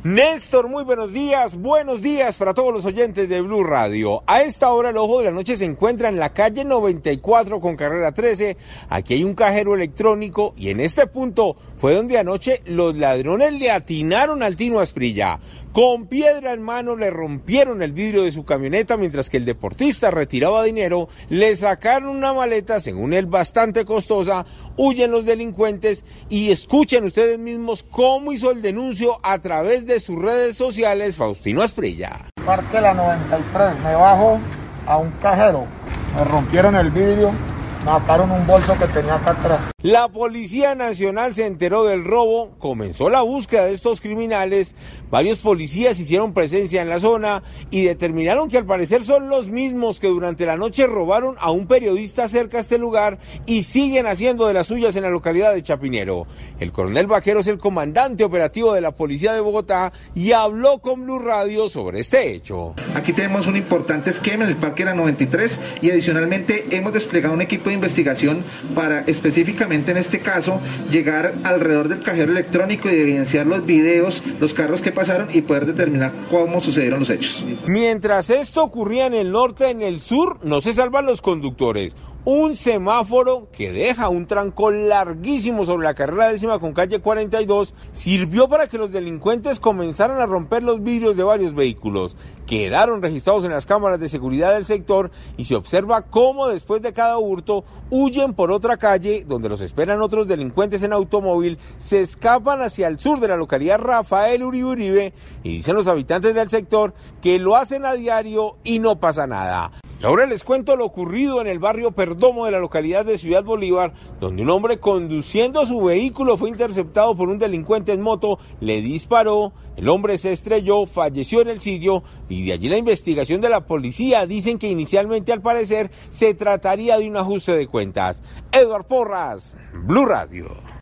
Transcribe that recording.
Néstor, muy buenos días, buenos días para todos los oyentes de Blue Radio. A esta hora el ojo de la noche se encuentra en la calle 94 con carrera 13. Aquí hay un cajero electrónico y en este punto fue donde anoche los ladrones le atinaron al Tino Asprilla. Con piedra en mano le rompieron el vidrio de su camioneta mientras que el deportista retiraba dinero, le sacaron una maleta, según él bastante costosa, huyen los delincuentes y escuchen ustedes mismos cómo hizo el denuncio a través de sus redes sociales Faustino Asprilla. Parque la 93, me bajo a un cajero, me rompieron el vidrio, mataron un bolso que tenía acá atrás. La Policía Nacional se enteró del robo, comenzó la búsqueda de estos criminales, varios policías hicieron presencia en la zona y determinaron que al parecer son los mismos que durante la noche robaron a un periodista cerca a este lugar y siguen haciendo de las suyas en la localidad de Chapinero. El coronel Vaquero es el comandante operativo de la Policía de Bogotá y habló con Blue Radio sobre este hecho. Aquí tenemos un importante esquema en el Parque La 93 y adicionalmente hemos desplegado un equipo investigación para específicamente en este caso llegar alrededor del cajero electrónico y evidenciar los videos, los carros que pasaron y poder determinar cómo sucedieron los hechos. Mientras esto ocurría en el norte, en el sur, no se salvan los conductores. Un semáforo que deja un trancón larguísimo sobre la carrera décima con calle 42 sirvió para que los delincuentes comenzaran a romper los vidrios de varios vehículos. Quedaron registrados en las cámaras de seguridad del sector y se observa cómo después de cada hurto huyen por otra calle donde los esperan otros delincuentes en automóvil, se escapan hacia el sur de la localidad Rafael Uribe Uribe y dicen los habitantes del sector que lo hacen a diario y no pasa nada. Ahora les cuento lo ocurrido en el barrio Perdomo de la localidad de Ciudad Bolívar, donde un hombre conduciendo su vehículo fue interceptado por un delincuente en moto, le disparó, el hombre se estrelló, falleció en el sitio y de allí la investigación de la policía dicen que inicialmente al parecer se trataría de un ajuste de cuentas. Eduard Porras, Blue Radio.